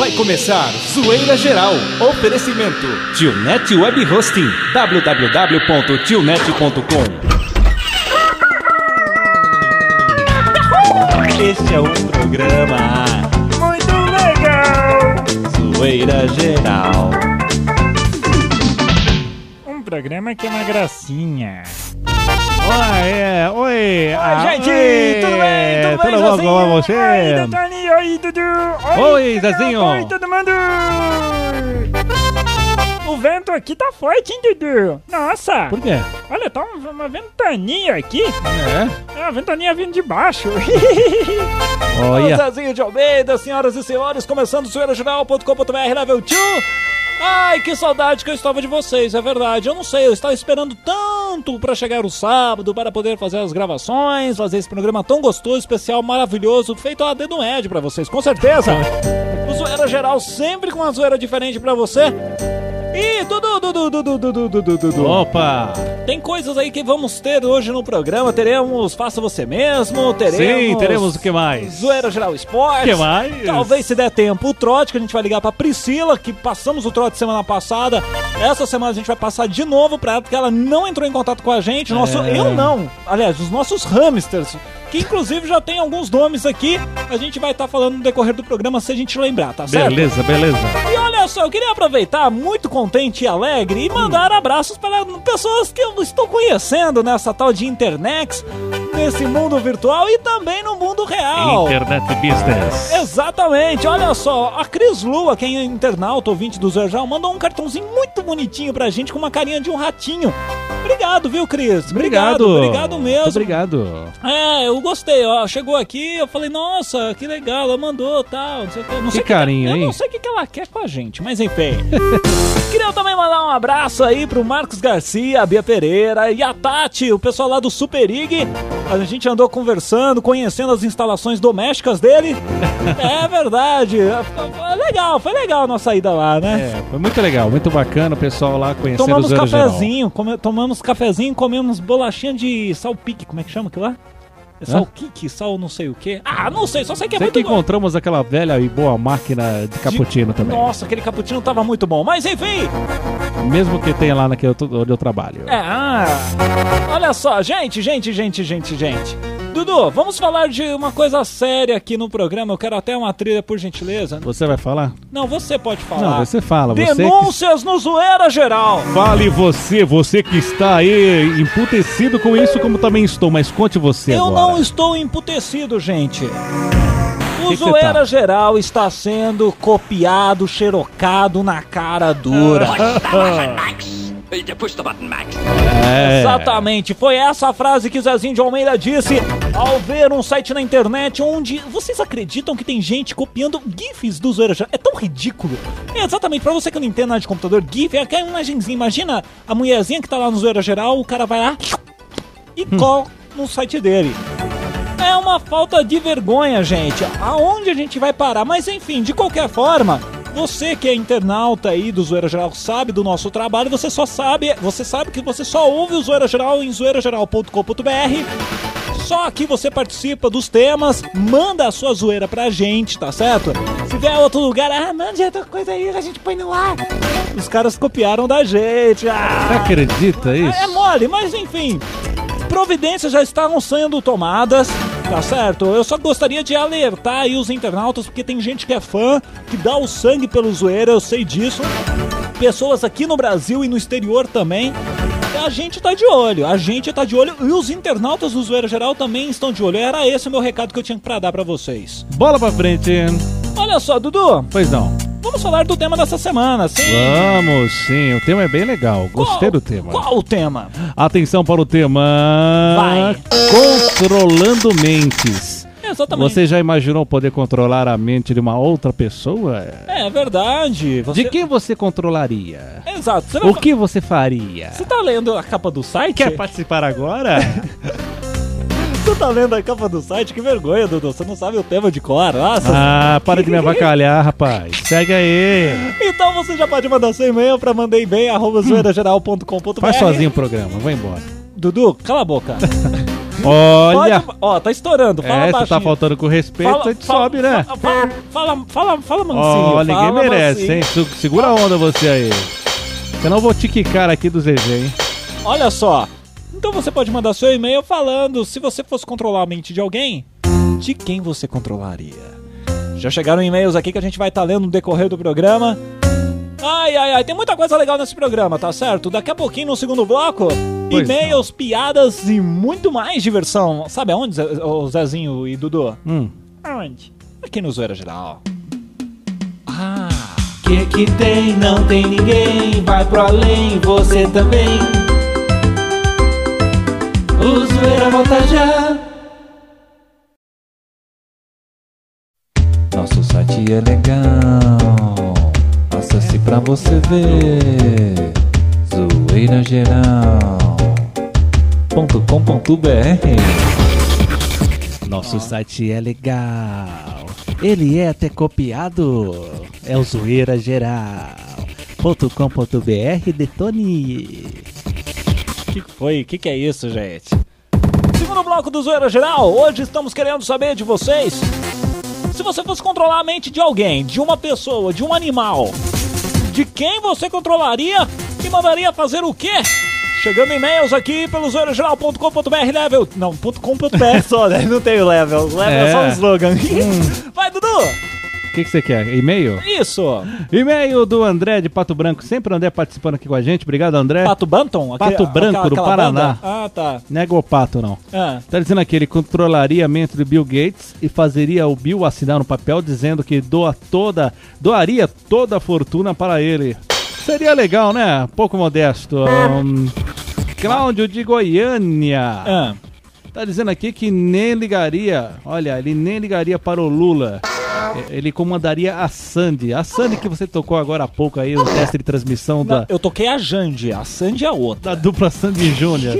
Vai começar Zoeira Geral. Oferecimento. Tionet Web Hosting. www.tionet.com Este é um programa Muito legal! Zoeira Geral. Um programa que é uma gracinha. Oi, é, oi. ah, gente, oi, tudo bem? Tudo bem, Tudo bom Zezinho? com você? Oi, oi, Dudu! Oi, Zezinho. Oi, todo mundo! O vento aqui tá forte, hein, Dudu? Nossa! Por quê? Olha, tá uma, uma ventania aqui. É? É uma ventania vindo de baixo. Olha. Zezinho de Almeida, senhoras e senhores, começando zoeirageral.com.br level 2. Ai, que saudade que eu estava de vocês, é verdade. Eu não sei, eu estava esperando tanto para chegar o sábado, para poder fazer as gravações, fazer esse programa tão gostoso, especial, maravilhoso, feito a dedo médio para vocês, com certeza. O Zoeira Geral sempre com uma zoeira diferente para você. E Dudu, Dudu, Dudu, Dudu, Dudu, Dudu. Opa! Tem coisas aí que vamos ter hoje no programa. Teremos Faça Você Mesmo, teremos... Sim, teremos o que mais? Zoeira Geral Esportes. O que mais? Talvez se der tempo o trote, que a gente vai ligar pra Priscila, que passamos o trote semana passada. Essa semana a gente vai passar de novo pra ela, porque ela não entrou em contato com a gente. Nosso, É. Eu não. Aliás, os nossos hamsters. Que inclusive já tem alguns nomes aqui. A gente vai estar falando no decorrer do programa se a gente lembrar, tá certo? Beleza, beleza. E olha só, eu queria aproveitar, muito contente e alegre, e mandar abraços para pessoas que eu estou conhecendo nessa tal de internet, nesse mundo virtual e também no mundo real. Internet Business. Exatamente, olha só, a Cris Lua, quem é internauta, ouvinte do Zerjal, mandou um cartãozinho muito bonitinho pra gente com uma carinha de um ratinho. Obrigado, viu, Cris? Obrigado. Obrigado mesmo. Muito obrigado. É, eu gostei, ó. Chegou aqui, eu falei, nossa, que legal, ela mandou tal, não sei eu Não Que sei carinho, que, Eu hein? não sei o que que ela quer com a gente, mas enfim. Queria também mandar um abraço aí pro Marcos Garcia, a Bia Pereira e a Tati, o pessoal lá do Super Ig. A gente andou conversando, conhecendo as instalações domésticas dele. é verdade. Foi legal, foi legal a nossa ida lá, né? É, foi muito legal, muito bacana o pessoal lá conhecendo Tomamos o Zero Geral. cafezinho, come- tomamos cafezinho, comemos bolachinha de salpique, como é que chama aquilo lá? É Salquique, sal não sei o que. Ah, não sei, só sei que é Sei muito que encontramos aquela velha e boa máquina de cappuccino também. Nossa, aquele cappuccino tava muito bom. Mas enfim, Mesmo que tenha lá naquele onde eu trabalho. é, ah, olha só, gente, gente, gente, gente, gente. Dudu, vamos falar de uma coisa séria aqui no programa. Eu quero até uma trilha, por gentileza. Você vai falar? Não, você pode falar. Não, você fala. Você que... Denúncias no Zoeira Geral. Fale você, você que está aí emputecido com isso, como também estou, mas conte você Eu agora. não estou emputecido, gente. O Que que Zoeira tá? Geral está sendo copiado, xerocado na cara dura. É. Exatamente, foi essa a frase que Zezinho de Almeida disse ao ver um site na internet onde vocês acreditam que tem gente copiando GIFs do Zoeira Geral? É tão ridículo. É exatamente, pra você que não entende nada de computador, GIF é aquela imagenzinha. Imagina a mulherzinha que tá lá no Zoeira Geral, o cara vai lá e cola no site dele. É uma falta de vergonha, gente. Aonde a gente vai parar? Mas enfim, de qualquer forma, você que é internauta aí do Zoeira Geral sabe do nosso trabalho, você só sabe, você sabe que você só ouve o Zoeira Geral em zoeirageral.com.br. Só aqui você participa dos temas, manda a sua zoeira pra gente, tá certo? Se vier outro lugar, ah, mande outra coisa aí, a gente põe no ar. Os caras copiaram da gente. Você Ah, acredita isso? é mole, mas enfim. Providências já estão sendo tomadas, tá certo? Eu só gostaria de alertar aí os internautas, porque tem gente que é fã, que dá o sangue pelo zoeira, eu sei disso. Pessoas aqui no Brasil e no exterior também. A gente tá de olho, a gente tá de olho e os internautas do Zoeira Geral também estão de olho. Era esse o meu recado que eu tinha pra dar pra vocês. Bola pra frente. Olha só, Dudu, Pois não. Vamos falar do tema dessa semana, sim? Vamos, sim. O tema é bem legal. Gostei Qual- do tema. Qual o tema? Atenção para o tema. Vai. Controlando mentes. Exatamente. Você já imaginou poder controlar a mente de uma outra pessoa? É verdade. Você... De quem você controlaria? Exato. Você, O que você faria? Você tá lendo a capa do site? Quer participar agora? Você tá lendo a capa do site? Que vergonha, Dudu. Você não sabe o tema de cor. Nossa. ah, para de me avacalhar, rapaz. Segue aí. Então você já pode mandar seu e-mail pra mandeibem.com.br. Faz sozinho o programa, vai embora. Dudu, cala a boca. Olha, Pode- ó, tá estourando. Fala é, você baixinho. tá faltando com respeito, a gente fala- sobe, né? Fala, fala, fala, fala, fala mansinho. Ó, ninguém fala merece, mansinho. hein? Se- Segura a onda você aí. Senão eu vou te quicar aqui do ZG, hein? Olha só. Então você pode mandar seu e-mail falando se você fosse controlar a mente de alguém, de quem você controlaria. Já chegaram e-mails aqui que a gente vai estar lendo no decorrer do programa. Ai, ai, ai, tem muita coisa legal nesse programa, tá certo? Daqui a pouquinho, no segundo bloco, Pois e-mails, piadas e muito mais diversão. Sabe aonde, Zezinho e Dudu? Hum. Aonde? Aqui no Zoeira Geral. Ah, que que tem? Não tem ninguém. Vai pro além, você também. O Zoeira volta já. Nosso site é legal. Acesse pra você ver. zoeirageral.com.br Nosso site é legal. Ele é até copiado. É o zoeira geral.com.br detone. O que foi? O que, que é isso, gente? Segundo bloco do Zoeira Geral, hoje estamos querendo saber de vocês. Se você fosse controlar a mente de alguém, de uma pessoa, de um animal, de quem você controlaria e mandaria fazer o quê? Chegando e-mails aqui pelo zoeirageral.com.br level. Não, .com.br só, né? Não tem o level. O level é, só um É. slogan. Vai, Dudu! O que, que você quer? E-mail? Isso! E-mail do André de Pato Branco. Sempre o André participando aqui com a gente. Obrigado, André. Pato Banton? Pato Branco, do Paraná. banda? Ah, tá. Nego o pato, não. Ah. Tá dizendo aqui, ele controlaria a mente do Bill Gates e fazeria o Bill assinar um papel dizendo que doa toda, doaria toda a fortuna para ele. Seria legal, né? Pouco modesto. Um, Cláudio de Goiânia. Ah. Tá dizendo aqui que nem ligaria, olha, ele nem ligaria para o Lula. E- Ele comandaria a Sandy. A Sandy que você tocou agora há pouco aí no teste de transmissão da, eu toquei a Jandy, a Sandy é a outra. da dupla Sandy Júnior.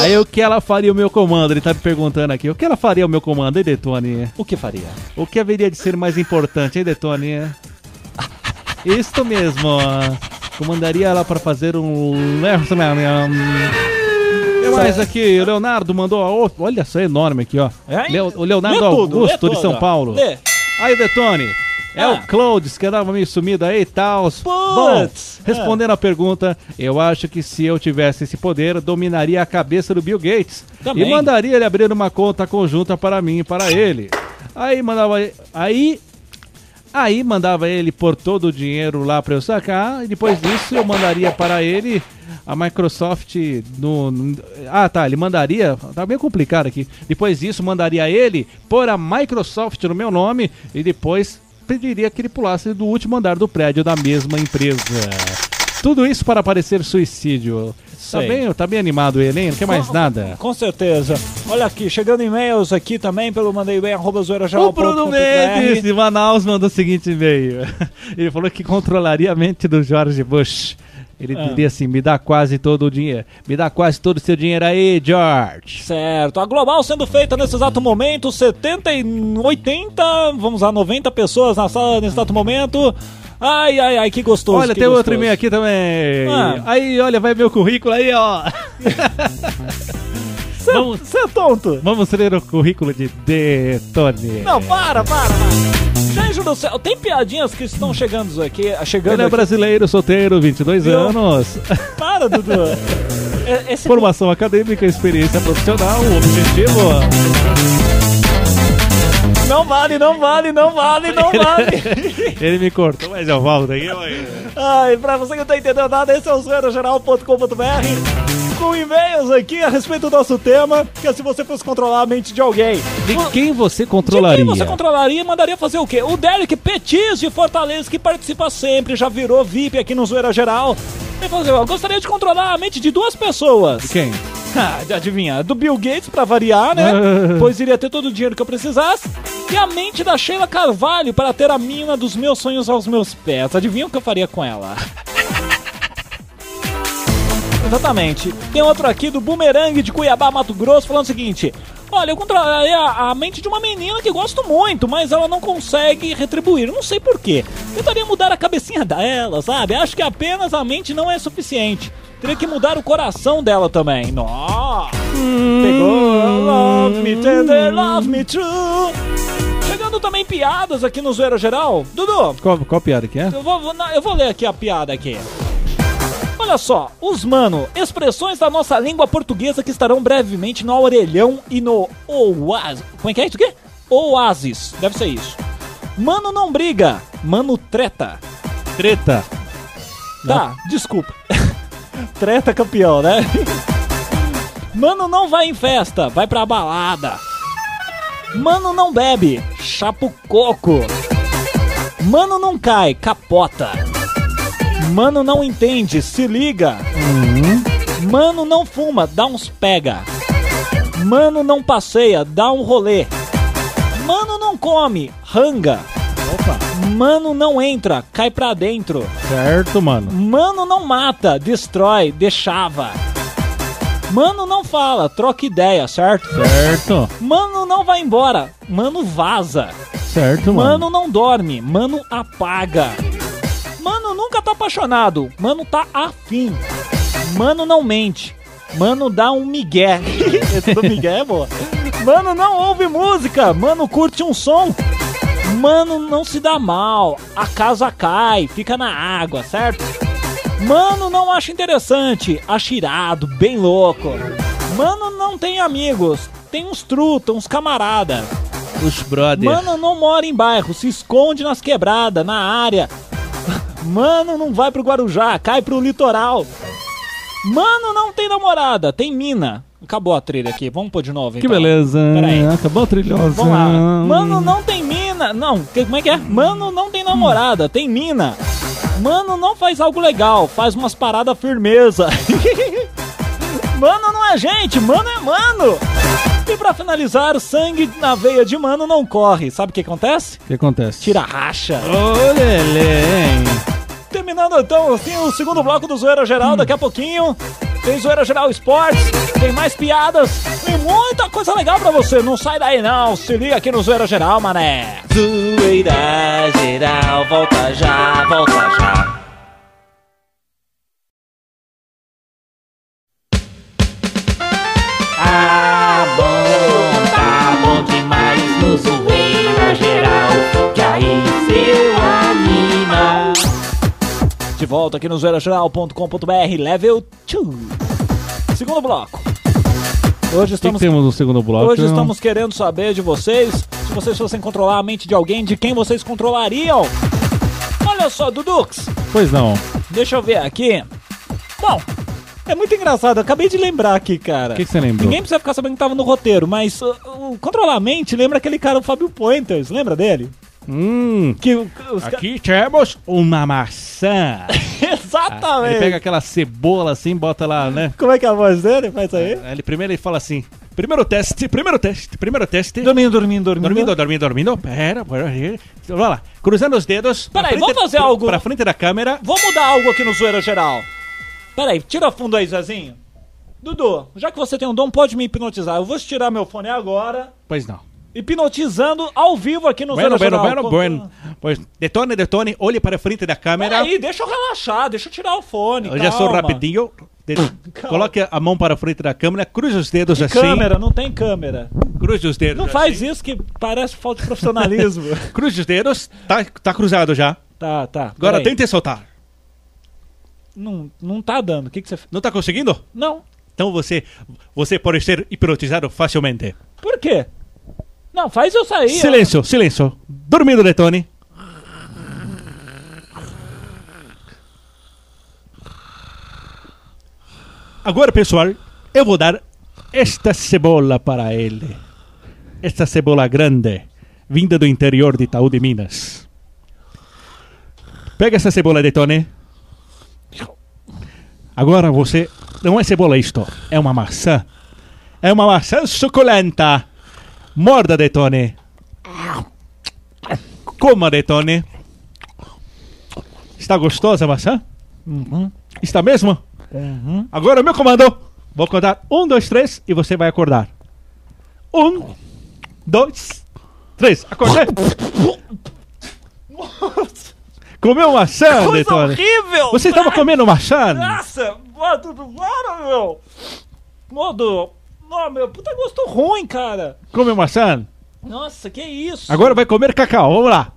Aí o que ela faria o meu comando? Ele tá me perguntando aqui. O que ela faria o meu comando, hein, Detone? O que faria? O que haveria de ser mais importante, hein, Detone? Isto mesmo. Comandaria ela para fazer um. Que mais aqui? O Leonardo mandou. ó, Olha só, é enorme aqui, ó. É? Leo- o Leonardo tudo, Augusto de São. Paulo. Lê. Aí, Detone. É Ah. o Cloudes, que andava meio sumido aí e tal. Bom, Putz. respondendo a pergunta, eu acho que se eu tivesse esse poder, dominaria a cabeça do Bill Gates. Também. E mandaria ele abrir uma conta conjunta para mim e para ele. Aí mandava. Aí. Aí mandava ele pôr todo o dinheiro lá para eu sacar. E depois disso eu mandaria para ele a Microsoft no, no- Ah, tá. Ele mandaria. Tá bem complicado aqui. Depois disso, mandaria ele pôr a Microsoft no meu nome e depois pediria que ele pulasse do último andar do prédio da mesma empresa. Tudo isso para parecer suicídio. Tá Sei. bem, tá bem animado ele, hein? Não quer mais Com- nada. Com certeza. Olha aqui, chegando e-mails aqui também pelo mandei bem arroba O Bruno Mendes de Manaus mandou o seguinte e-mail. Ele falou que controlaria a mente do George Bush. Ele Ah. diria assim: me dá quase todo o dinheiro. Me dá quase todo o seu dinheiro aí, George. Certo, a Global sendo feita nesse exato momento, 70 e 80, vamos lá, 90 pessoas na sala nesse exato momento. Ai, ai, ai, que gostoso. olha, que tem outro gostoso. e-mail aqui também. Ah. Aí, olha, vai meu currículo aí, ó. vamos, Você é tonto. vamos ler o currículo de Detone. Não, para, para, para. Gente do céu, tem piadinhas que estão chegando aqui, chegando Ele é aqui. brasileiro, solteiro, 22 Viu? anos. Para, Dudu. É- Esse Formação acadêmica, experiência profissional, objetivo. Não vale, não vale, não vale, não vale. Ele me cortou, mas eu volto aqui. Ai, pra você que não tá entendendo nada, esse é o zoeirageral.com.br com e-mails aqui a respeito do nosso tema, que é se você fosse controlar a mente de alguém. De quem você De controlaria? quem você controlaria e mandaria fazer o quê? O Derek Petis de Fortaleza, que participa sempre, já virou VIP aqui no Zoeira Geral. Ele falou assim, eu gostaria de controlar a mente de duas pessoas. De quem? Ah, adivinha, do Bill Gates pra variar, né? pois iria ter todo o dinheiro que eu precisasse. E a mente da Sheila Carvalho para ter a mina dos meus sonhos aos meus pés. Adivinha o que eu faria com ela? Exatamente. Tem outro aqui do Boomerang de Cuiabá, Mato Grosso, falando o seguinte: Olha, eu controlaria a mente de uma menina que gosto muito, mas ela não consegue retribuir. Não sei porquê. Tentaria mudar a cabecinha dela, sabe? Acho que apenas a mente não é suficiente. Teria que mudar o coração dela também. Nossa! Pegou, love me tender, love me true. Chegando também piadas aqui no Zoeira Geral. Dudu, Qual, qual piada que é? eu vou, eu vou ler aqui a piada aqui. Olha só, os mano, expressões da nossa língua portuguesa que estarão brevemente no orelhão e no oásis. Como é que é isso aqui? Oásis, deve ser isso. Mano não briga, mano treta. Treta. Tá, desculpa. Treta campeão, né? Mano não vai em festa, vai pra balada. Mano não bebe, chapa o coco. Mano não cai, capota. Mano não entende, se liga. Mano não fuma, dá uns pega. Mano não passeia, dá um rolê. Mano não come, ranga. Mano não entra, cai pra dentro. Certo, mano. Mano não mata, destrói, deixava. Mano não fala, troca ideia, certo? Certo. Mano não vai embora, mano vaza. Certo, mano. Mano não dorme, mano apaga. Mano nunca tá apaixonado, mano tá afim. Mano não mente, mano dá um migué. Esse do migué é boa. Mano não ouve música, mano curte um som. Mano não se dá mal, a casa cai, fica na água, certo? Mano não acha interessante, acha irado, bem louco. Mano não tem amigos, tem uns truta, uns camarada. Os brothers. Mano não mora em bairro, se esconde nas quebradas, na área. Mano não vai pro Guarujá, cai pro litoral. Mano não tem namorada, tem mina. Acabou a trilha aqui, vamos pôr de novo Que então. beleza. Peraí. Acabou trilhosa. Vamos lá. Mano não tem mina. Não, que- como é que é? Mano não tem namorada, tem mina. Mano não faz algo legal, faz umas paradas firmeza. mano não é gente, mano é mano. E pra finalizar, sangue na veia de mano não corre. Sabe o que acontece? O que acontece? Tira racha. Ô, Lelê, hein? Terminando então o segundo bloco do Zoeira Geral, daqui a pouquinho. Tem Zoeira Geral Esportes, tem mais piadas, tem muita coisa legal pra você. Não sai daí não, se liga aqui no Zoeira Geral, mané. Zoeira Geral, volta já, volta já. Volta aqui no zoeirageral.com.br, level 2. Segundo bloco. Hoje O que, estamos, temos no segundo bloco? hoje estamos querendo saber de vocês, se vocês fossem controlar a mente de alguém, de quem vocês controlariam. Olha só, Dudux, Pois não. deixa eu ver aqui. Bom, é muito engraçado, eu acabei de lembrar aqui, cara. O que, que você lembrou? Ninguém precisa ficar sabendo que tava no roteiro, mas uh, o controlar a mente lembra aquele cara, o Fábio Pointers, lembra dele? Hum, Que os ca- aqui temos uma maçã. Exatamente. Ele pega aquela cebola assim, bota lá, né? Como é que é a voz dele? Faz aí. Aí Ele primeiro ele fala assim: primeiro teste, primeiro teste, primeiro teste. Dormindo, dormindo, dormindo. Dormindo, dormindo, dormindo. Pera, pera. Vamos lá. Cruzando os dedos. Peraí, vamos fazer algo. Pra frente da câmera. Vou mudar algo aqui no Zoeira Geral. Peraí, tira fundo aí, Zezinho. Dudu, já que você tem um dom, pode me hipnotizar. Eu vou tirar meu fone agora. Pois não. Hipnotizando ao vivo aqui no Bueno, Zoeira bueno, Geral. bueno, bueno. Pois detone, detone, olhe para frente da câmera. Peraí, deixa eu relaxar, deixa eu tirar o fone. Eu já sou rapidinho. De- Coloque a mão para frente da câmera, cruze os dedos assim. Câmera, não tem câmera. Cruze os dedos. Não assim. faz isso que parece falta de profissionalismo. Cruze os dedos. Tá, tá cruzado já. tá, tá. Agora tente soltar. Não, não tá dando. O que, que você. Não tá conseguindo? Não. Então você, você pode ser hipnotizado facilmente. Por quê? Não, faz eu sair. Silêncio, silêncio. Dormindo, Detone. Agora, pessoal, eu vou dar esta cebola para ele. Esta cebola grande, vinda do interior de Itaú de Minas. Pega essa cebola, Detone. Agora você. Não é cebola isto, é uma maçã. É uma maçã suculenta. Morda, Detone. Coma, Detone. Está gostosa a maçã? Está mesmo? Agora, meu comando. Vou contar um, dois, três e você vai acordar. Um, dois, três. Acordei. Comeu maçã, Coisa Detone? horrível! Você estava comendo maçã? Nossa! Modo, para, meu! Modo, Não, meu, puta gosto ruim, cara. Come maçã. Nossa, que isso? Agora vai comer cacau, vamos lá.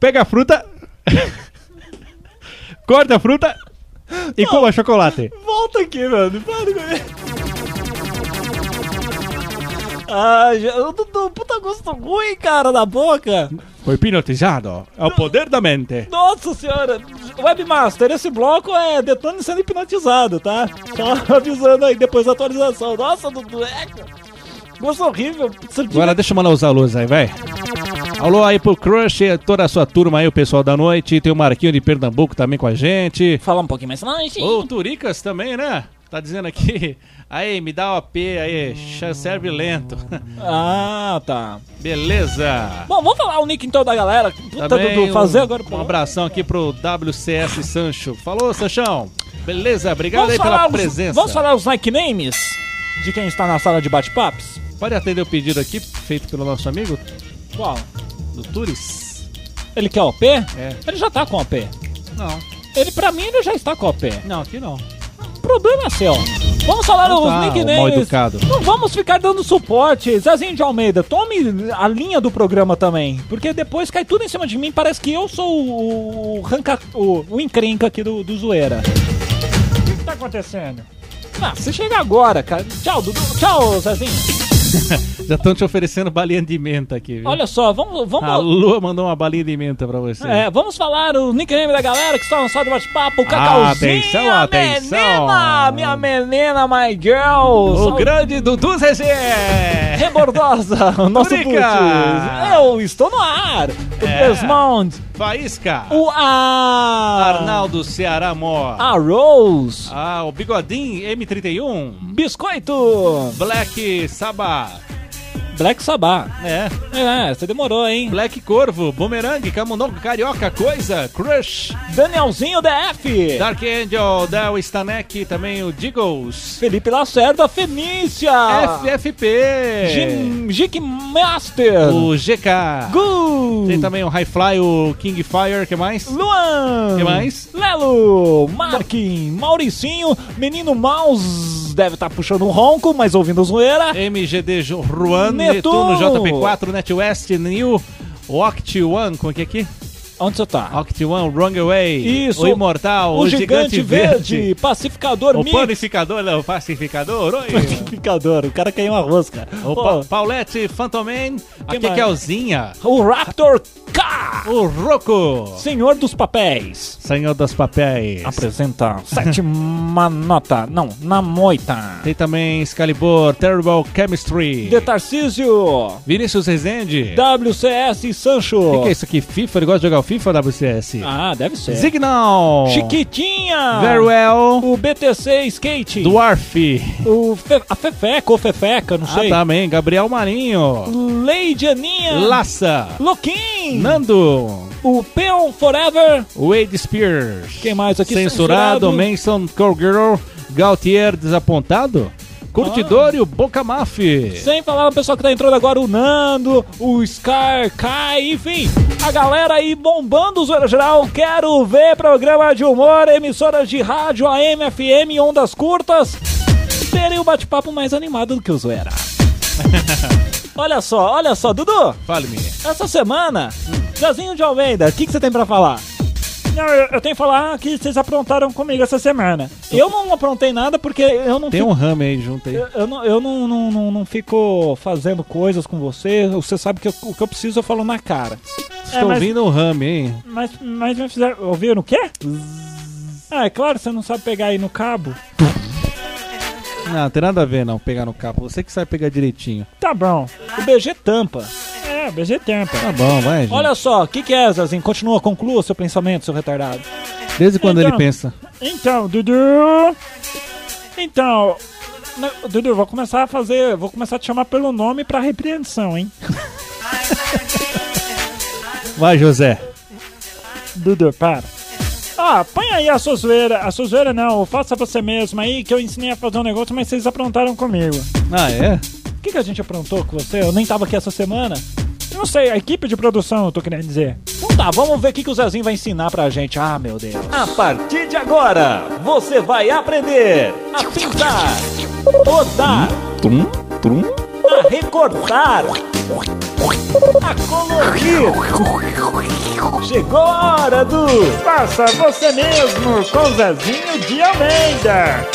Pega a fruta. Corta a fruta e coma chocolate. Volta aqui, mano. Para com isso. Ah, eu tô- puta gosto ruim, cara, na boca. Foi hipnotizado. É o poder da mente. Nossa senhora. Webmaster, esse bloco é Detone sendo hipnotizado, tá? Só avisando aí depois da atualização. Nossa, Dudu, é... Gosto horrível. Agora deixa eu mandar os alôs aí, vai. Alô aí pro Crush, toda a sua turma aí, o pessoal da noite. Tem o Marquinho de Pernambuco também com a gente. Falar um pouquinho mais longe. Ô, Turicas também, né? Tá dizendo aqui. Aí, me dá o AP aí, serve lento. Ah, tá. Beleza. Bom, vamos falar o nick então da galera. Puta, Também Dudu, fazer um, agora um abração aqui pro WCS Sancho. Falou, Sanchão. Beleza, obrigado aí pela os, presença. vamos falar os nicknames de quem está na sala de bate-papos? Pode atender o pedido aqui, feito pelo nosso amigo Qual? do Turis? Ele quer OP? É. Ele já tá com OP. Não, Ele, pra mim, ele já está com OP. não, aqui não. Problema é seu. Vamos falar Então os tá, nicknames. Não vamos ficar dando suporte. Zezinho de Almeida, tome a linha do programa também. Porque depois cai tudo em cima de mim. Parece que eu sou o, o, ranca, o, o encrenca aqui do, do zoeira. O que, que tá acontecendo? Ah, você chega agora, cara. Tchau, Dudu. Tchau, Zezinho. Já estão te oferecendo balinha de menta aqui, viu? Olha só, vamos. vamos A Lua mandou uma balinha de menta pra você. É, vamos falar o nickname da galera que está no sala do bate-papo, o Cacauzinho. atenção, atenção. Menina, minha menina, my girl. O grande Dudu Zezé! Rebordosa, o nosso putz. Eu estou no ar. É. Desmond. Faísca! O A. Arnaldo Ceará Mó. A Rose. Ah, o Bigodinho M31. Biscoito. Black Sabá. Black Sabá. É. É, você demorou, hein? Black Corvo, Boomerang, Camundongo, Carioca, Coisa, Crush, Danielzinho DF. Dark Angel, Del Stanek, também o Diggles, Felipe Lacerda, Fenícia. FFP, Jick Master. o GK, Gu. tem também o High Fly, o King Fire, que mais? Luan. Que mais? Lelo. Marquin. Mauricinho. Menino Mouse. Deve estar puxando um ronco, mas ouvindo zoeira. MGD Juan, Netuno. Netuno, JP4, NetWest, New, Oct One, como é que é aqui? Onde você tá? Oct One, Wrong Way, Isso. o Imortal, o, gigante, verde, pacificador o mix. Panificador, não, o Pacificador, oi. Pacificador, o cara caiu um arroz, cara. O pa Paulette, Phantom Man, aqui mais? que é o Zinha, o Raptor K, o Rocco, senhor dos papéis. Senhor dos Papéis. Apresenta sétima nota. Não, na moita. Tem também Excalibur, Terrible Chemistry, De Tarcísio. Vinícius Rezende. WCS Sancho. O que, que é isso aqui? FIFA? Ele gosta de jogar o FIFA WCS? Ah, deve ser. Signal. Chiquitinha. Very well. O BTC Skate. Dwarf. O Fe... A Fefeca ou Fefeca, não Ah, sei. também. Gabriel Marinho. Lady Aninha. Laça. Loquim. Nando. O Peon Forever. Wade Spears. Quem mais aqui? Censurado. Censurado. Mason Cowgirl. Gautier desapontado. Curtidor e o Boca Maf. Sem falar no pessoal que tá entrando agora, o Nando, o Scar, Kai, enfim, a galera aí bombando o Zoeira Geral. Quero ver programa de humor, emissoras de rádio, AM, FM, ondas curtas. Terem o bate-papo mais animado do que o Zoeira. olha só, olha só, Dudu, Fale-me. essa semana, Zezinho de Almeida, o que, que você tem pra falar? Não, eu, eu tenho que falar que vocês aprontaram comigo essa semana. Eu não aprontei nada porque eu não Tem fico- um rame aí junto aí. Eu, eu não, eu não, não, não, não fico fazendo coisas com você. Você sabe que eu- o que eu preciso eu falo na cara. Estou mas- ouvindo um rame, hein? Mas, mas me fizeram. Ouviram o quê? Ah, é claro, você não sabe pegar aí no cabo. Não, tem nada a ver não, pegar no capo. Você que sabe pegar direitinho. Tá bom. O BG tampa. É, BG Tempa. Tá bom, vai, gente. Olha só, o que, que é, Zazinho? Continua, conclua seu pensamento, seu retardado. Desde quando Então. ele pensa. Então, Dudu. Então. né, Dudu, vou começar a fazer. Vou começar a te chamar pelo nome pra repreensão, hein? Vai, José. Dudu, para. Ah, põe aí a sua zoeira. A sua zoeira não, faça você mesmo aí, que eu ensinei a fazer um negócio, mas vocês aprontaram comigo. Ah, é? O que, que a gente aprontou com você? Eu nem tava aqui essa semana. Eu não sei, a equipe de produção, eu tô querendo dizer. Então tá, vamos ver o que, que o Zezinho vai ensinar pra gente. Ah, meu Deus. A partir de agora, você vai aprender a pintar Trum, trum. a recortar, a colorir. Chegou a hora do Faça você mesmo com Zezinho de Almeida.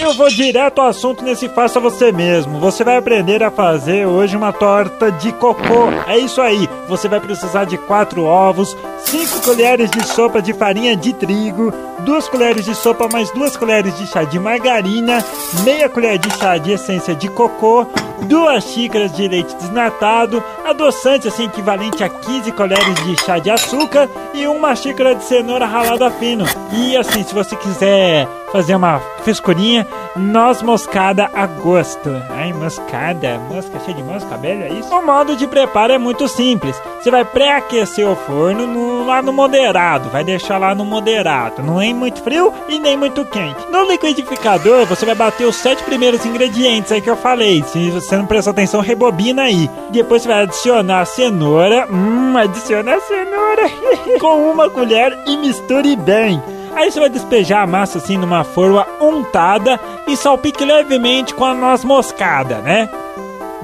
Eu vou direto ao assunto nesse Faça Você Mesmo. Você vai aprender a fazer hoje uma torta de cocô. É isso aí. Você vai precisar de quatro ovos, cinco colheres de sopa de farinha de trigo, duas colheres de sopa mais duas colheres de chá de margarina, meia colher de chá de essência de cocô, duas xícaras de leite desnatado, adoçante assim equivalente a 15 colheres de chá de açúcar e uma xícara de cenoura ralada fino. E assim, se você quiser fazer uma frescurinha, noz moscada a gosto. Ai, moscada, mosca cheia de mosca, velho, é isso? O modo de preparo é muito simples. Você vai pré-aquecer o forno no, lá no moderado, vai deixar lá no moderado, não é muito frio e nem muito quente. No liquidificador, você vai bater os sete primeiros ingredientes aí que eu falei. Se você não prestou atenção, rebobina aí. Depois você vai adicionar a cenoura, hum, adiciona a cenoura com uma colher e misture bem. Aí você vai despejar a massa assim numa forma untada e salpique levemente com a noz moscada, né?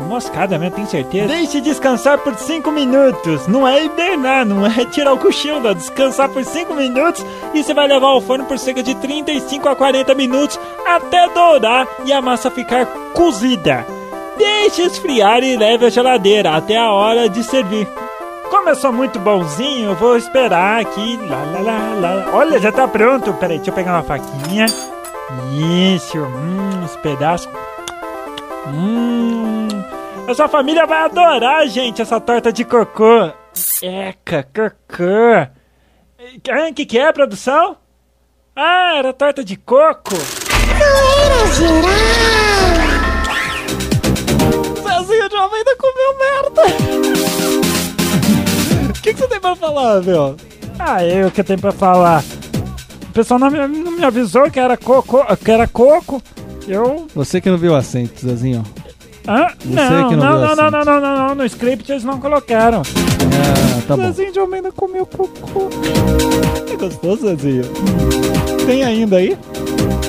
Moscada mesmo, tem certeza? Deixe descansar por 5 minutos. Não é hibernar, não é tirar o cochilo, não. Descansar por 5 minutos e você vai levar ao forno por cerca de 35 a 40 minutos até dourar e a massa ficar cozida. Deixe esfriar e leve à geladeira até a hora de servir. Como eu sou muito bonzinho, eu vou esperar aqui. Lá, lá, lá, lá. Olha, já tá pronto. Peraí, deixa eu pegar uma faquinha. Isso, hum, esse pedaço. Hum, a sua família vai adorar, gente, essa torta de cocô. Eca, cocô. Ah, O que, que é, produção? Ah, era torta de coco. Zezinho de Almeida comeu merda. O que, que você tem pra falar, meu? Ah, eu que tenho pra falar. O pessoal não me, não me avisou que era coco, que era coco. Eu. Você que não viu o acento, Zezinho. Hã? Não, que não, não viu não, assim. não, não, não, não, não. No script eles não colocaram. Ah, tá bom. Zezinho de Almeida comeu cocô. Que gostoso, Zezinho. Tem ainda aí?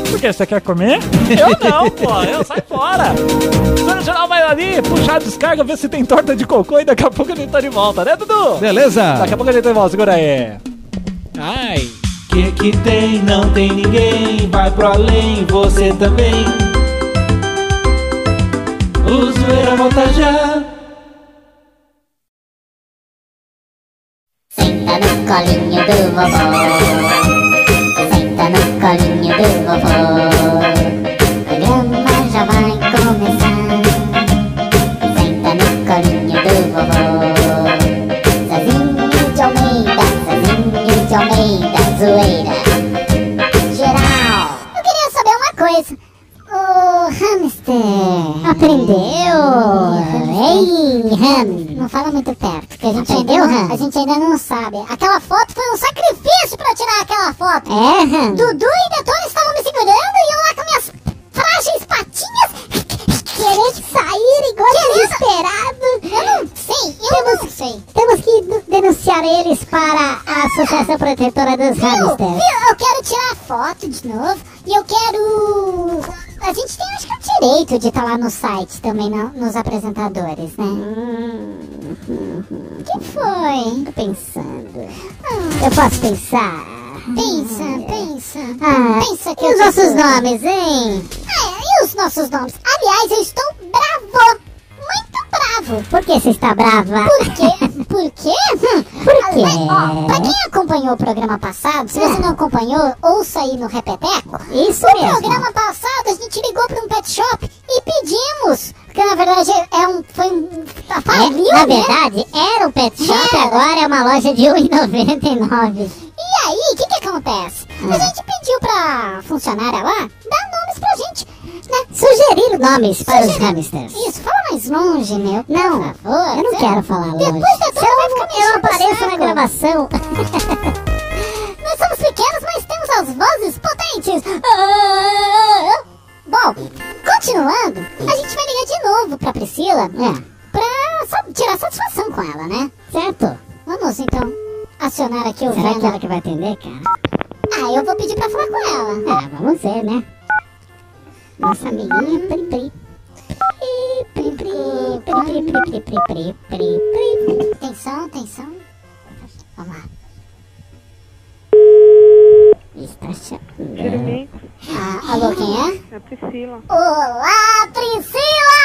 Por que? Você quer comer? Eu não, pô, eu sai fora. Senhor Geral vai ali, puxar a descarga, ver se tem torta de cocô e daqui a pouco a gente tá de volta, né, Dudu? Beleza? Daqui a pouco a gente tá de volta, segura aí. Ai. Que que tem? Não tem ninguém. Vai pro além, você também. O zoeira volta já. Senta no colinho do vovô. Senta no colinho do vovô. O programa já vai começar. Senta no colinho do vovô. Zazinho de Almeida, Zazinho de Almeida, zoeira. Aprendeu? Ei, hamster. Não fala muito perto, que a gente, ainda não, a gente ainda não sabe. Aquela foto foi um sacrifício pra tirar aquela foto. É, Dudu e Detone estavam me segurando e eu lá com minhas frágeis patinhas querendo sair igual desesperado. Eu não sei, eu não sei. Temos que denunciar eles para a Associação Protetora dos Hamsters. Viu? Eu quero tirar foto de novo e eu quero... A gente tem, acho que, o direito de estar lá no site também, no- nos apresentadores, né? O que foi? Tô pensando. Eu posso pensar? Pensa, pensa. pensa que e os nossos nomes, hein? É, e os nossos nomes? Aliás, eu estou bravo. Bravo. Por que você está brava? Por quê? Por quê? Por quê? Ó, pra quem acompanhou o programa passado, se você não acompanhou, ouça aí no Repeteco. Isso no mesmo. No programa passado, a gente ligou para um pet shop e pedimos. Porque na verdade é um. Foi um. Faliu, na verdade, era um pet shop, agora é uma loja de R$ 1,99. E aí, o que que acontece? A gente pediu pra funcionária lá dar nomes pra gente, né? Sugerir nomes para os hamsters. Isso, fala mais longe, meu. Não, por favor. Eu não quero falar longe. Depois da dor vai ficar Eu apareço na gravação. Nós somos pequenos, mas temos as vozes potentes. Ah! Bom, continuando, a gente vai ligar de novo pra Priscila. É. Pra sa- tirar satisfação com ela, né? Certo. Vamos então acionar aqui o Será que ela que vai atender, cara? Ah, eu vou pedir pra falar com ela. É, vamos ver, né? Nossa amiguinha Pri Pri pri, pri, pri, pri, pri, pri, pri. Atenção, atenção. Vamos lá. Estação. Ah, alô, quem é? É a Priscila. Olá, Priscila!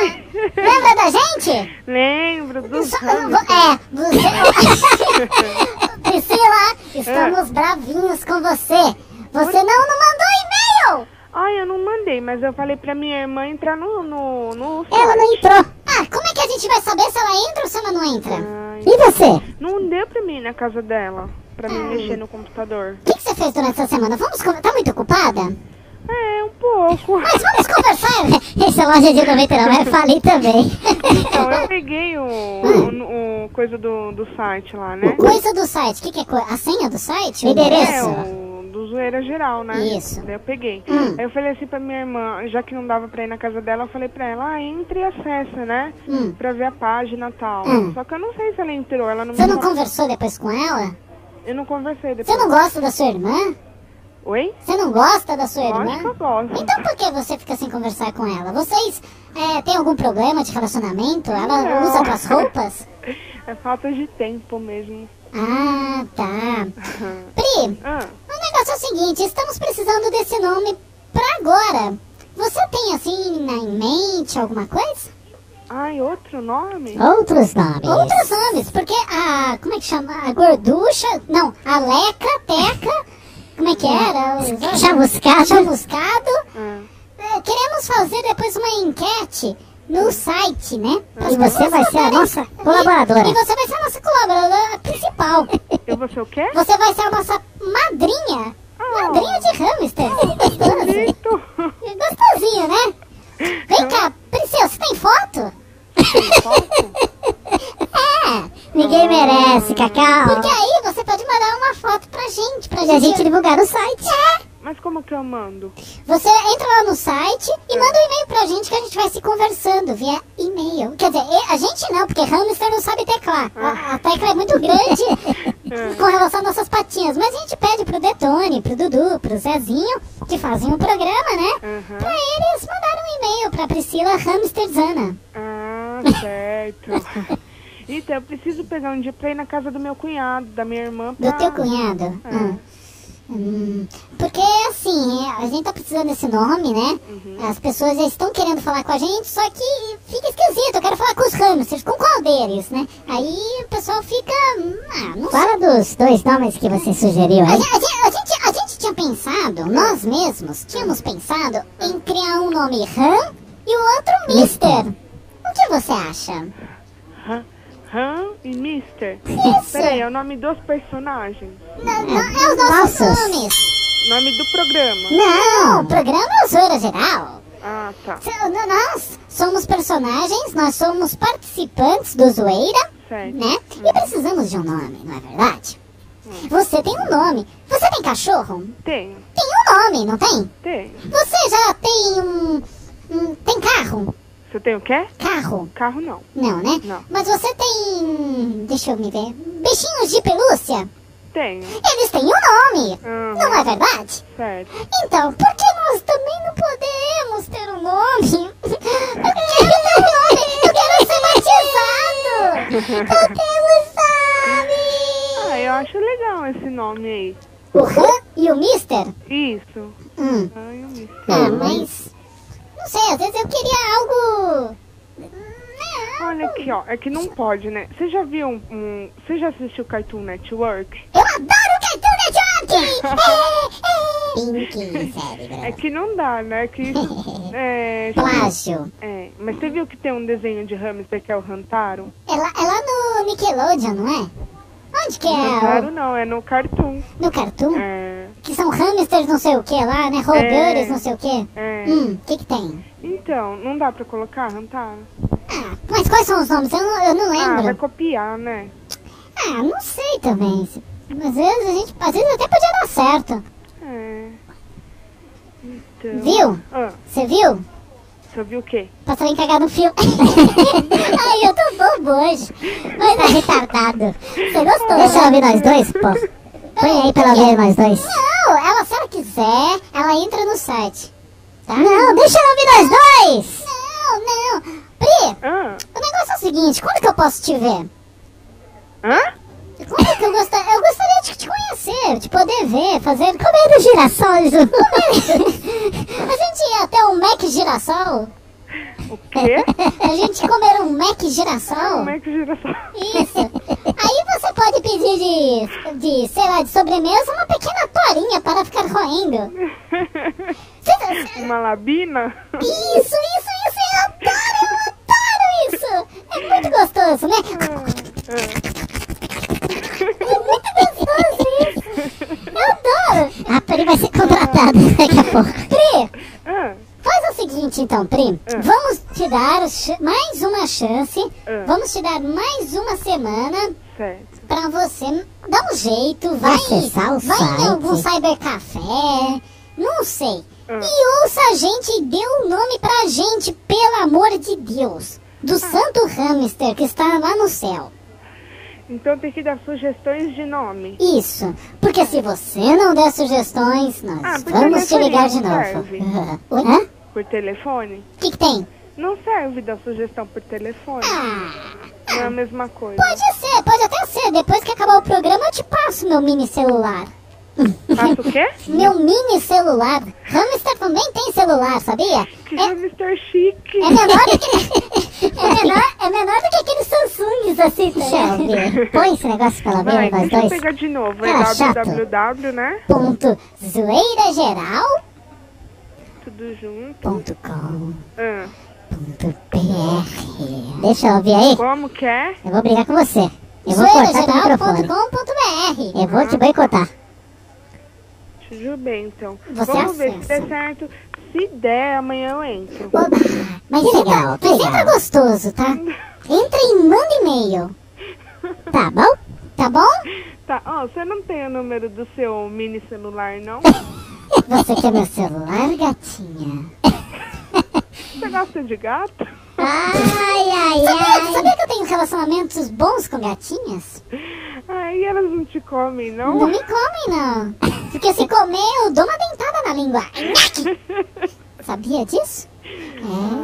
Oi. Lembra da gente? Lembro do. So, é, você. É Priscila, estamos é. bravinhos com você. Você não, não mandou e-mail! Ai, eu não mandei, mas eu falei pra minha irmã entrar no, no, no Ela não entrou. Ah, como é que a gente vai saber se ela entra ou se ela não entra? Ai. E você? Não deu pra mim ir na casa dela, pra mim mexer no computador. O que, que você fez durante essa semana? Vamos Tá muito ocupada? É, um pouco. Mas vamos conversar. Essa loja de 99 vai falir também. Então, eu peguei o, o, o coisa do, do site lá, né? Coisa do site. O que, que é a senha do site? O É, endereço? o do zoeira geral, né? Isso. Daí eu peguei. Hum. Aí eu falei assim pra minha irmã, já que não dava pra ir na casa dela, eu falei pra ela, ah, entre e acessa, né? Hum. Pra ver a página e tal. Hum. Só que eu não sei se ela entrou, ela não Você não falou. conversou depois com ela? Eu não conversei depois. Você não gosta da sua irmã? Oi? Você não gosta da sua irmã? Lógico eu gosto. Então por que você fica sem conversar com ela? Vocês é, têm algum problema de relacionamento? Ela Não. usa tuas roupas? É falta de tempo mesmo. Ah, tá. Pri, Ah, negócio é o seguinte, estamos precisando desse nome pra agora. Você tem, assim, na, em mente alguma coisa? ai, outro nome? Outros nomes. Outros nomes, porque a... como é que chama? A gorducha... Não, a leca, teca... Como é que era? O- Chamuscado. Chamuscado. É, queremos fazer depois uma enquete no site, né? E você vai ser a nossa colaboradora. E, e você vai ser a nossa colaboradora principal. eu vou ser o quê? Você vai ser a nossa madrinha. Madrinha de hamster. Bonito. Gostosinho, né? Vem cá, Priscila, você tem foto? É. Ninguém merece, Cacau. Porque aí você pode mandar uma foto pra gente, pra E a gente divulgar no site. É. Mas como que eu mando? Você entra lá no site e manda um e-mail pra gente gente vai se conversando via e-mail. Quer dizer, a gente não, porque hamster não sabe teclar. A, a tecla é muito grande com relação às nossas patinhas. Mas a gente pede pro Detone, pro Dudu, pro Zezinho, que fazem o programa, né? Uhum. Pra eles mandarem um e-mail pra Priscila Hamsterzana. Ah, certo. Então, eu preciso pegar um dia pra ir na casa do meu cunhado, da minha irmã. Do Pra... teu cunhado? É. Hum. Hum, porque assim, a gente tá precisando desse nome, né? Uhum. As pessoas já estão querendo falar com a gente, só que fica esquisito. Eu quero falar com os hamsters, com qual deles, né? Aí o pessoal fica. Ah, não sei. Fala dos dois nomes que você sugeriu A aí. gente, a, gente, a, gente, a gente tinha pensado, nós mesmos tínhamos pensado em criar um nome Ram e o outro Mister. O que você acha? Han, Han e Mister. Isso. Peraí, é o nome dos personagens. Não, não, é os nossos Nossos. nomes. Nome do programa. Não, o programa é o Zoeira Geral. Ah, tá. Nós somos personagens, nós somos participantes do Zoeira, Certo. né? E precisamos de um nome, não é verdade? Você tem um nome. Você tem cachorro? Tem, Tem um nome, não tem? tem. Você já tem um. um- tem carro? Você tem o quê? Carro? Carro não. Não, né? Não. Mas você tem. Deixa eu me ver. Bichinhos de pelúcia? Tenho. Eles têm um nome, Uhum. não é verdade? Certo. Então, por que nós também não podemos ter um nome? Eu quero ter um nome, eu quero ser batizado! Eu quero, sabe? Ah, eu acho legal esse nome aí. O Han e o Mister? Isso. Hum. Han e o Mister. Ah, mas. Não sei, às vezes eu queria algo. Olha aqui, ó. É que não pode, né? Você já viu um... um- Você já assistiu Cartoon Network? Eu adoro Cartoon Network! É, que não dá, né? Que isso... É, Plágio. é, mas você viu que tem um desenho de hamster que é o Rantaro? É lá, é lá no Nickelodeon, não é? Onde que é? Rantaro não, é no Cartoon. No Cartoon? É, Que são hamsters não sei o que lá, né? Roedores É. não sei o que. é. Hum, o que que tem? Então, não dá pra colocar Rantaro? Ah, mas quais são os nomes? Eu não, eu não Ah, vai lembro. copiar, né? Ah, não sei também. Às vezes a gente. Às vezes até podia dar certo. É. Então... Viu? Ah, Você viu? você viu o quê? Passarinho cagado no fio. Ai, eu tô bobo hoje. Mas tá retardado. Você gostou? Deixa eu né? ouvir nós dois, pô. Põe aí pra ela ver nós dois. Não, ela, se ela quiser, ela entra no site. Tá? Não, deixa eu ouvir nós dois! Não, não. Pri, Ah, o negócio é o seguinte, quando que eu posso te ver? hã? Que eu gostaria? Eu gostaria de te conhecer, de poder ver, fazer comer os girassóis. A gente ia até um Mac girassol. O quê? A gente comer um Mac girassol. Como é que gira só? Isso. Aí você pode pedir de, de, sei lá, de sobremesa uma pequena torinha para ficar roendo. Você- Uma labina? Isso, isso, isso. Eu adoro. É muito gostoso, né? É muito gostoso isso. Eu adoro. A Pri vai ser contratada daqui a pouco. Pri, Ah, Faz o seguinte então, Pri. Vamos te dar mais uma chance. Vamos te dar mais uma semana certo. pra você dar um jeito. Vai, vai em site. algum cybercafé. Não sei. E ouça a gente e dê um nome pra gente, pelo amor de Deus. Do Santo Hamster que está lá no céu. Então tem que dar sugestões de nome. Isso. Porque se você não der sugestões, nós Ah, vamos te ligar de novo. Hã? O Por telefone? que, que tem? Não serve dar sugestão por telefone. Ah. Não é a mesma coisa. Pode ser, pode até ser. Depois que acabar o programa, eu te passo meu mini celular. Faço o quê? Meu mini celular. Hamster também tem celular, sabia? Que É, hamster chique. é menor do que. É menor, é menor do que aqueles Samsungs assim, tá Deixa eu ver. Põe esse negócio pela Vai, ver, nós deixa eu dois. pegar de novo. É Ah, chato. www, né? Ponto zoeira geral Tudo junto. ponto com Ah, ponto br. Deixa eu ouvir aí. como que é? Eu vou brigar com você. Eu vou cortar o microfone. Zoeirageral.com.br Eu vou te boicotar. Bem, então. Você Vamos ver se acessa. der certo. Se der, amanhã eu entro. Mas Que entra, legal, mas entra gostoso, tá? Entra e manda e-mail. Tá bom? Tá bom? Tá, ó, você não tem o número do seu mini celular, não? Você quer meu celular, gatinha? Você gosta de gato? Ai, ai, ai. Sabia que eu tenho relacionamentos bons com gatinhas? Aí elas não te comem, Não não? me comem, não. Porque se comer, eu dou uma dentada na língua. Sabia disso?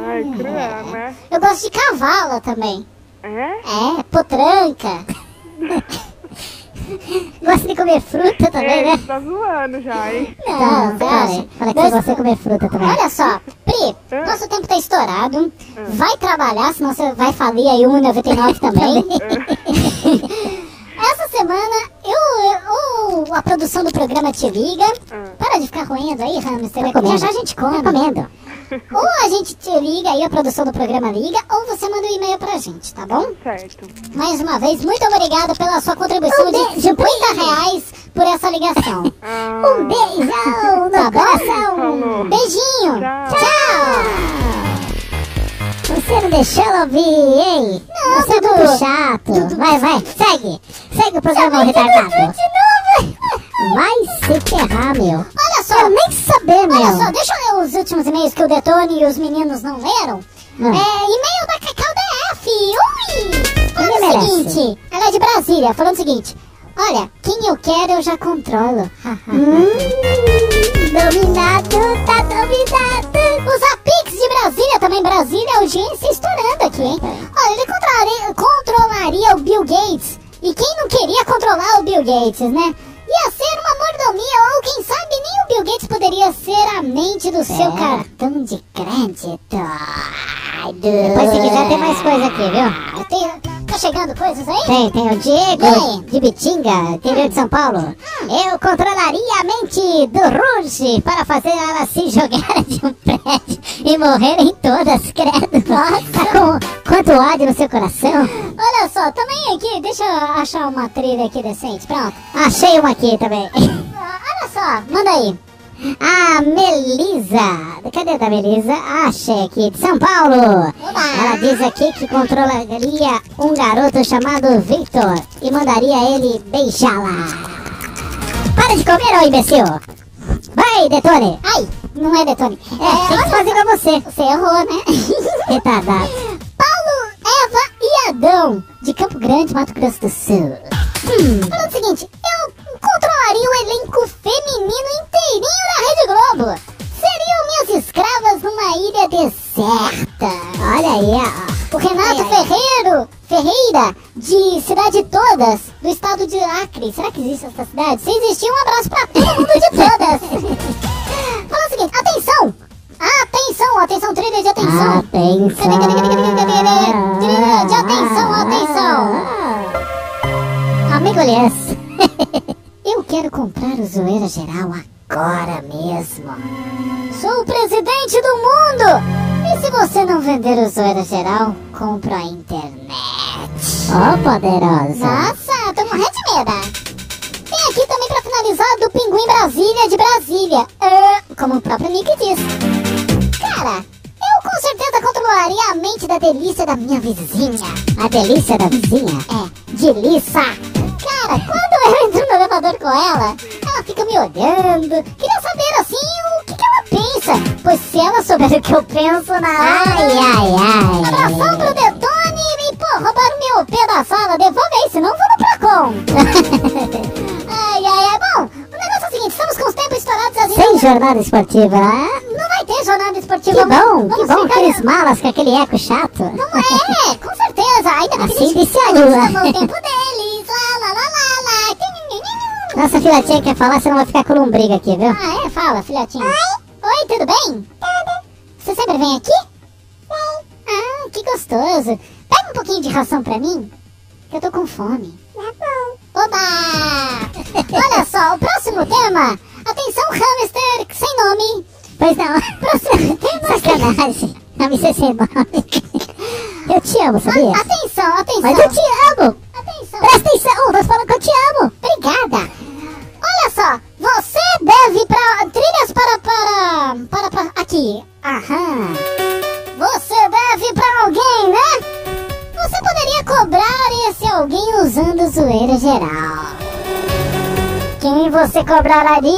Ai, cruel, né? Eu gosto de cavala também. É? É, potranca. Gosto de comer fruta também, É, né? tá zoando já, hein? Não, Fala, sério. fala que você gosta de comer fruta também. Olha só, Pri, Ah. nosso tempo tá estourado. Vai trabalhar, senão você vai falir aí o 1,99 também. Essa semana, eu, eu- a produção do programa te liga. Ah. Para de ficar roendo aí, hamster. Já comendo. já a gente come. Recomendo. Ou a gente te liga aí, a produção do programa liga, ou você manda um e-mail pra gente, tá bom? Certo. Mais uma vez, muito obrigada pela sua contribuição de 50 reais por essa ligação. Ah, Um beijão no Falou. coração. Beijinho. Tchau. Você não deixou ela ouvir, hein? Não, Você é Dudu. muito chato. Vai, vai, segue. Segue o programa retardado. De novo. Vai se ferrar, meu. Olha só. Quero nem saber, meu. Olha só, deixa eu ler os últimos e-mails que o Detone e os meninos não leram. Hum. É, e-mail da Cacau DF. Ui! Falando o seguinte, ela é de Brasília, falando o seguinte. Olha, quem eu quero eu já controlo. Hum, dominado, tá dominado. Os Apix de Brasília, também Brasília, audiência estourando aqui, hein? Olha, ele controlaria, controlaria o Bill Gates. E quem não queria controlar o Bill Gates, né? Ia ser uma mordomia, ou quem sabe nem o Bill Gates poderia ser a mente do seu É. cartão de crédito. Depois, se quiser, tem mais coisa aqui, viu? Tem, tá chegando coisas aí? Tem, tem o Diego de Bitinga, interior de São Paulo. Eu controlaria a mente do Ruge para fazer ela se jogar de um prédio e morrerem todas, credo. Com ódio no seu coração? Olha só, também aqui, deixa eu achar uma trilha aqui decente, pronto. Achei uma aqui também. Ah, Olha só, manda aí. A Melisa. Cadê a da Melisa? Achei aqui, de São Paulo. Ela diz aqui que controlaria um garoto chamado Victor e mandaria ele beijá-la. Para de comer, ô imbecil! Vai, Detone! Ai, não é Detone. É, tem que fazer igual você. Você errou, né? Retardado. Eva e Adão, de Campo Grande, Mato Grosso do Sul. Hum, falando o seguinte, eu controlaria o elenco feminino inteirinho da Rede Globo. Seriam minhas escravas certa. Olha aí, ó. O Renato Ferreiro, Ferreira, de Cidade Todas, do estado de Acre. Será que existe essa cidade? Se existir, um abraço pra todo mundo de todas. Fala o seguinte, atenção! Atenção, atenção, trilha de atenção. Atenção. Trilha de atenção, atenção. Amigo Elias, eu quero comprar o Zoeira Geral agora mesmo. Sou o presidente do mundo! E se você não vender o Zoeira Geral, compra a internet. Ó, poderosa. Nossa, tô morrendo de medo. Tem aqui também pra finalizar do Pinguim Brasília de Brasília. Ah, como o próprio Nick diz. Cara, eu com certeza controlaria a mente da delícia da minha vizinha. A delícia da vizinha é delícia. Cara, quando eu entro no elevador com ela, ela fica me olhando. Queria saber assim o que, que ela pensa. Pois se ela souber o que eu penso na hora. Ai, ai, ai. Abração pro Detone e, pô, roubaram meu pé da sala. Devolve aí, senão eu vou no Procon. ai, ai, ai. Bom, o negócio é o seguinte: estamos com os tempos estourados. Assim, Sem jornada esportiva. Não vai ter jornada esportiva. Que bom, Vamos que bom, ficar- aqueles malas com aquele eco chato. Não é, com certeza. Ainda Assim disse a a gente lua. tomou o tempo deles. Lá, lá, lá, lá, lá. Nossa filhotinha quer falar, senão vai ficar com lombriga aqui, viu? Ah, é? Fala, filhotinho. Oi. Oi, tudo bem? Tudo. Você sempre vem aqui? Vem. Ah, que gostoso. Pega um pouquinho de ração pra mim, que eu tô com fome. Tá bom. Oba! Olha só, o próximo tema. Atenção, hamster sem nome. Pois não. Próximo tema. Sacanagem. Não me sei sem nome. Eu te amo, sabia? Atenção, atenção. Mas eu te amo. Atenção. Presta atenção, tô falando que eu te amo. Obrigada. Olha só, você deve para trilhas para para para, para aqui. Aham. Alguém usando zoeira geral. Quem você cobraria?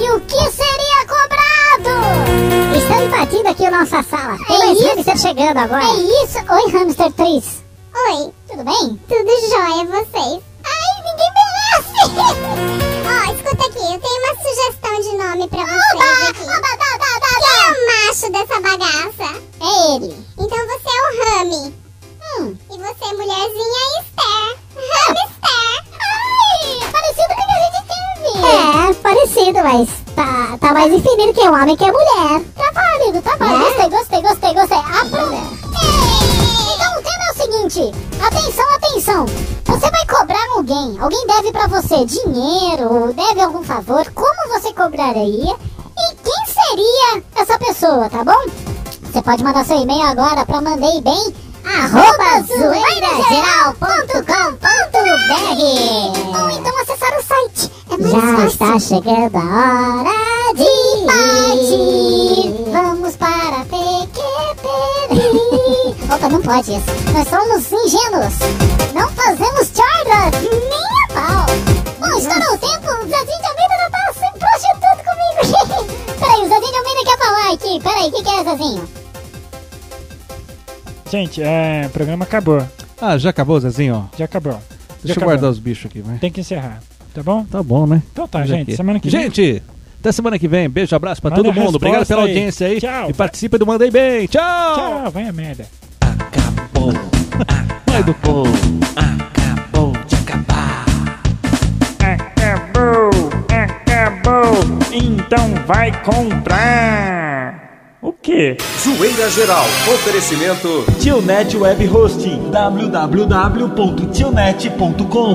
E o que seria cobrado? Estão invadindo aqui a nossa sala. Tem É isso? hamster chegando agora. É isso? Oi, Hamster 3. Oi. Tudo bem? Tudo jóia, vocês? Ai, ninguém merece. Ó, escuta aqui, eu tenho uma sugestão de nome pra vocês Oba, aqui. oba, dá, dá, dá, Quem é o macho dessa bagaça? É ele. Então você é o Rami. Hum. E você é mulherzinha Esther. Hamster. Ai, parecido com o que a gente teve. É, parecido, mas tá, tá mais definido que é homem que é mulher. Tá válido, tá válido. É? Gostei, gostei, gostei, gostei. Apro... Ei, Então o tema é o seguinte: atenção, atenção. Você vai cobrar alguém. Alguém deve pra você dinheiro, deve algum favor. Como você cobraria? E quem seria essa pessoa, tá bom? Você pode mandar seu e-mail agora pra mandei bem arroba zoeirageral.com.br ou então acessar o site. É mais Já fácil. está chegando a hora de Partir, vamos para PQPD. Opa, não pode isso. Nós somos ingênuos. Não fazemos charlas, nem a pau. Bom, estourou o tempo. O Zezinho de Almeida já tá se prostituindo comigo. Peraí, o Zezinho de Almeida quer falar aqui. Peraí, o que, que é, Zezinho? Gente, é, o programa acabou. Ah, já acabou, Zezinho? Já acabou. Deixa Já eu acabou. guardar os bichos aqui, vai. Tem que encerrar. Tá bom? Tá bom, né? Então tá, Vamos gente. aqui. Semana que vem. Gente, até semana que vem. Beijo, abraço pra Manda todo mundo. Obrigado pela aí. audiência aí. Tchau. E participe do Mandei Bem. Tchau! Tchau, vai a merda. Acabou. Vai do Acabou. Acabou de acabar. Acabou, acabou. Então vai comprar. O quê? Zoeira Geral. Oferecimento Tionet Web Hosting. www.tionet.com